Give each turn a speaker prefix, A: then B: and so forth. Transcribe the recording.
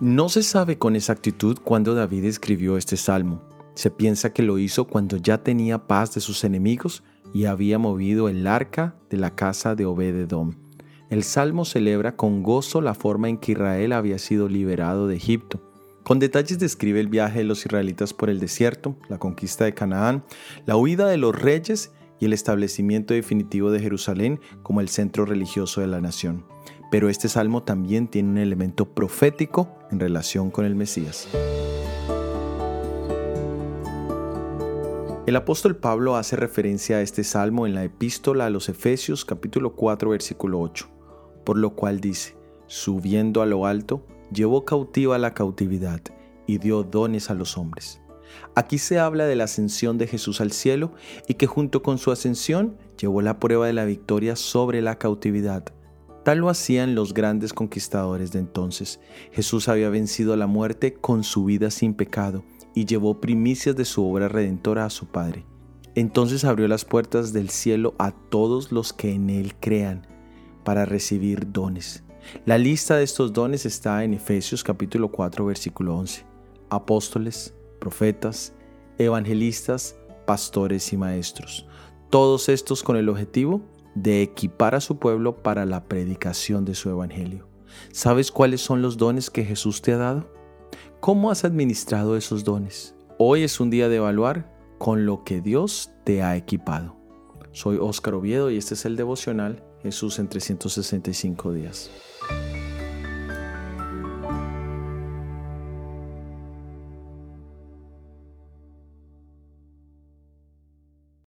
A: No se sabe con exactitud cuándo David escribió este salmo. Se piensa que lo hizo cuando ya tenía paz de sus enemigos y había movido el arca de la casa de Obededom. El salmo celebra con gozo la forma en que Israel había sido liberado de Egipto. Con detalles describe el viaje de los israelitas por el desierto, la conquista de Canaán, la huida de los reyes y el establecimiento definitivo de Jerusalén como el centro religioso de la nación. Pero este salmo también tiene un elemento profético en relación con el Mesías. El apóstol Pablo hace referencia a este salmo en la epístola a los Efesios capítulo 4 versículo 8, por lo cual dice, subiendo a lo alto, llevó cautiva la cautividad y dio dones a los hombres. Aquí se habla de la ascensión de Jesús al cielo y que junto con su ascensión llevó la prueba de la victoria sobre la cautividad. Tal lo hacían los grandes conquistadores de entonces. Jesús había vencido la muerte con su vida sin pecado y llevó primicias de su obra redentora a su Padre. Entonces abrió las puertas del cielo a todos los que en Él crean para recibir dones. La lista de estos dones está en Efesios capítulo 4 versículo 11. Apóstoles, profetas, evangelistas, pastores y maestros. Todos estos con el objetivo de equipar a su pueblo para la predicación de su evangelio. ¿Sabes cuáles son los dones que Jesús te ha dado? ¿Cómo has administrado esos dones? Hoy es un día de evaluar con lo que Dios te ha equipado. Soy Óscar Oviedo y este es el devocional Jesús en 365 días.